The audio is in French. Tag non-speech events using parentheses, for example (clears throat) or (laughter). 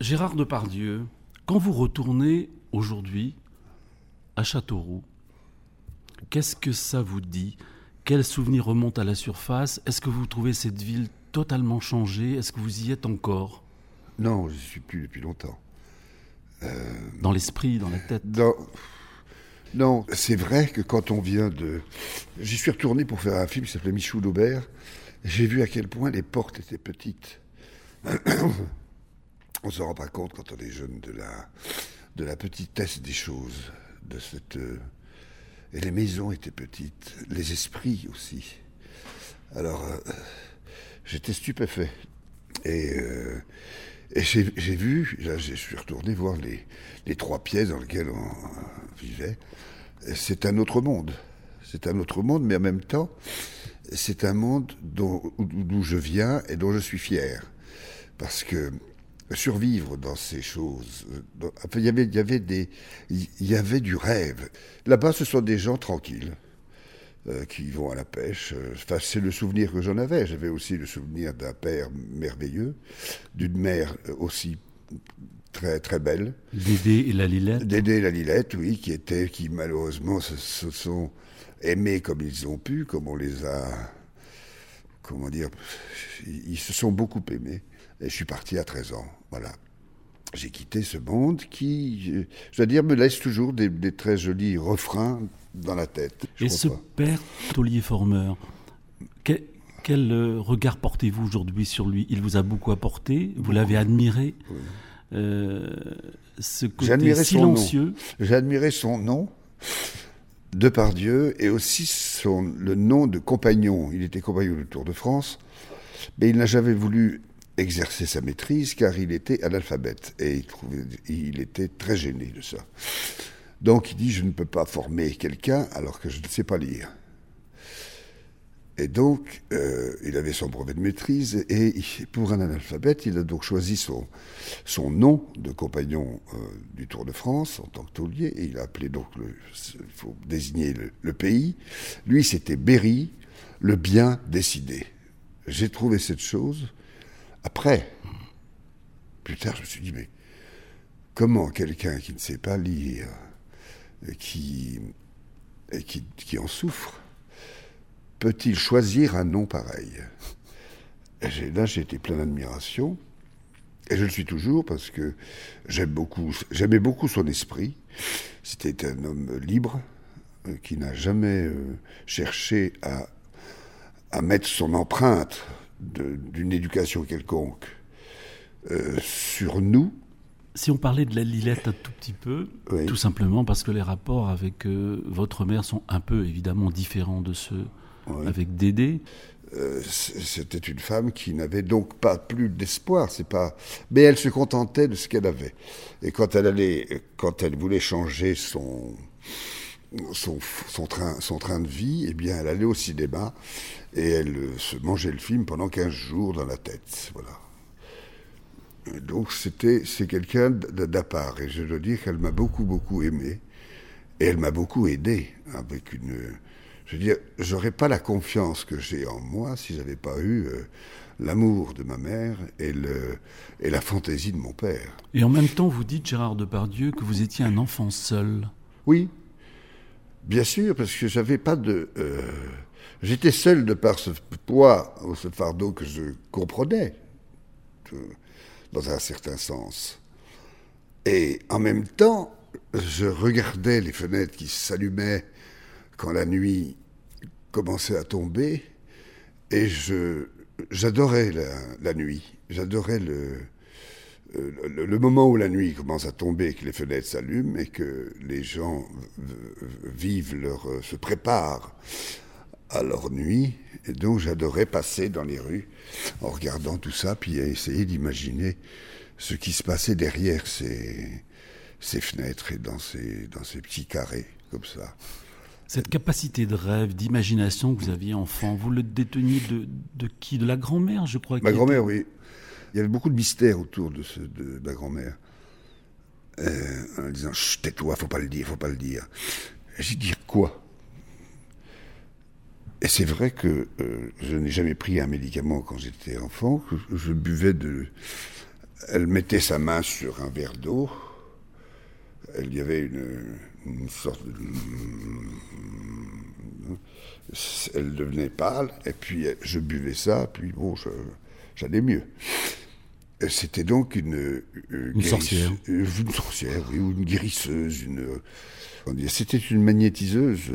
Gérard Depardieu, quand vous retournez aujourd'hui à Châteauroux, qu'est-ce que ça vous dit? Quels souvenirs remontent à la surface? Est-ce que vous trouvez cette ville totalement changée? Est-ce que vous y êtes encore? Non, je ne suis plus depuis longtemps. Euh, dans l'esprit, dans la tête? Non, c'est vrai que quand on vient de... J'y suis retourné pour faire un film qui s'appelait Michou d'Aubert. J'ai vu à quel point les portes étaient petites. (clears throat) on ne se rend pas compte quand on est jeune de la, de la petitesse des choses, de cette... Et les maisons étaient petites, les esprits aussi. Alors, euh, j'étais stupéfait. Et, euh, et j'ai vu, là, je suis retourné voir les, les, trois pièces dans lesquelles on vivait. C'est un autre monde. C'est un autre monde, mais en même temps, c'est un monde d'où je viens et dont je suis fier. Parce que survivre dans ces choses. il, y avait, il, y avait des, il y avait du rêve. Là-bas, ce sont des gens tranquilles. Euh, qui vont à la pêche. Enfin, c'est le souvenir que j'en avais. J'avais aussi le souvenir d'un père merveilleux, d'une mère aussi très très belle. Dédé et la Lilette. Dédé et la Lilette, oui, qui étaient, qui malheureusement se, se, sont aimés comme ils ont pu, comme on les a, comment dire, ils se sont beaucoup aimés. Et je suis parti à 13 ans. Voilà. J'ai quitté ce monde qui, je dois dire, me laisse toujours des, très jolis refrains dans la tête. Et ce père taulier formeur, quel, euh, regard portez-vous aujourd'hui sur lui? Il vous a beaucoup apporté, vous l'avez admiré. Euh, ce côté silencieux. J'ai admiré son nom de par Dieu et aussi son, le nom de compagnon. Il était compagnon du Tour de France, mais il n'a jamais voulu exercer sa maîtrise car il était analphabète et il, trouvait, il était très gêné de ça. Donc il dit je ne peux pas former quelqu'un alors que je ne sais pas lire. Et donc, euh, il avait son brevet de maîtrise, et pour un analphabète, il a donc choisi son, son nom de compagnon euh, du Tour de France en tant que taulier, et il a appelé donc, il faut désigner le, le pays. Lui, c'était Berry, le bien décidé. J'ai trouvé cette chose après, plus tard, je me suis dit, mais comment quelqu'un qui ne sait pas lire, qui, et qui, en souffre, peut-il choisir un nom pareil? Et Là, j'ai été plein d'admiration. Et je le suis toujours parce que j'aime beaucoup, j'aimais beaucoup son esprit. C'était un homme libre euh, qui n'a jamais euh, cherché à mettre son empreinte d'une éducation quelconque euh, sur nous. Si on parlait de la Lilette un tout petit peu, tout simplement parce que les rapports avec euh, votre mère sont un peu évidemment différents de ceux avec Dédé. Euh, c'était une femme qui n'avait donc pas plus d'espoir, c'est pas. Mais elle se contentait de ce qu'elle avait. Et quand elle allait, quand elle voulait changer son son, son, train, son train de vie, eh bien, elle allait au cinéma et elle euh, se mangeait le film pendant 15 jours dans la tête. Voilà. donc, c'était, c'est quelqu'un d'à part. Et je dois dire qu'elle m'a beaucoup, beaucoup aimé. Et elle m'a beaucoup aidé avec une. Je veux dire, j'aurais pas la confiance que j'ai en moi si j'avais pas eu euh, l'amour de ma mère et, le, et la fantaisie de mon père. Et en même temps, vous dites, Gérard Depardieu, que vous étiez un enfant seul. Oui, Bien sûr, parce que j'avais pas de. Euh, j'étais seul de par ce poids ou ce fardeau que je comprenais, dans un certain sens. Et en même temps, je regardais les fenêtres qui s'allumaient quand la nuit commençait à tomber, et je j'adorais la, la nuit, j'adorais le, le, moment où la nuit commence à tomber, que les fenêtres s'allument et que les gens vivent leur, euh, se préparent à leur nuit. Et donc j'adorais passer dans les rues en regardant tout ça, puis essayer d'imaginer ce qui se passait derrière ces, ces fenêtres et dans ces, dans ces petits carrés, comme ça. Cette capacité de rêve, d'imagination que vous aviez enfant, vous le déteniez de, de qui? De la grand-mère, je crois Ma grand-mère, oui. Il y avait beaucoup de mystères autour de, ma grand-mère. Euh, en disant tais-toi, faut pas le dire, faut pas le dire. J'ai dit quoi? Et c'est vrai que euh, je n'ai jamais pris un médicament quand j'étais enfant, je buvais de, Elle mettait sa main sur un verre d'eau. Il y avait une, sorte de. Elle devenait pâle, et puis je buvais ça, puis bon, j'allais mieux. C'était donc une, une sorcière. Une sorcière, oui, ou une guérisseuse. Une, c'était une magnétiseuse.